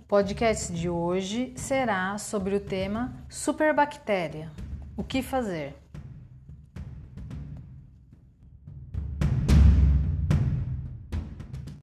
O podcast de hoje será sobre o tema superbactéria. O que fazer?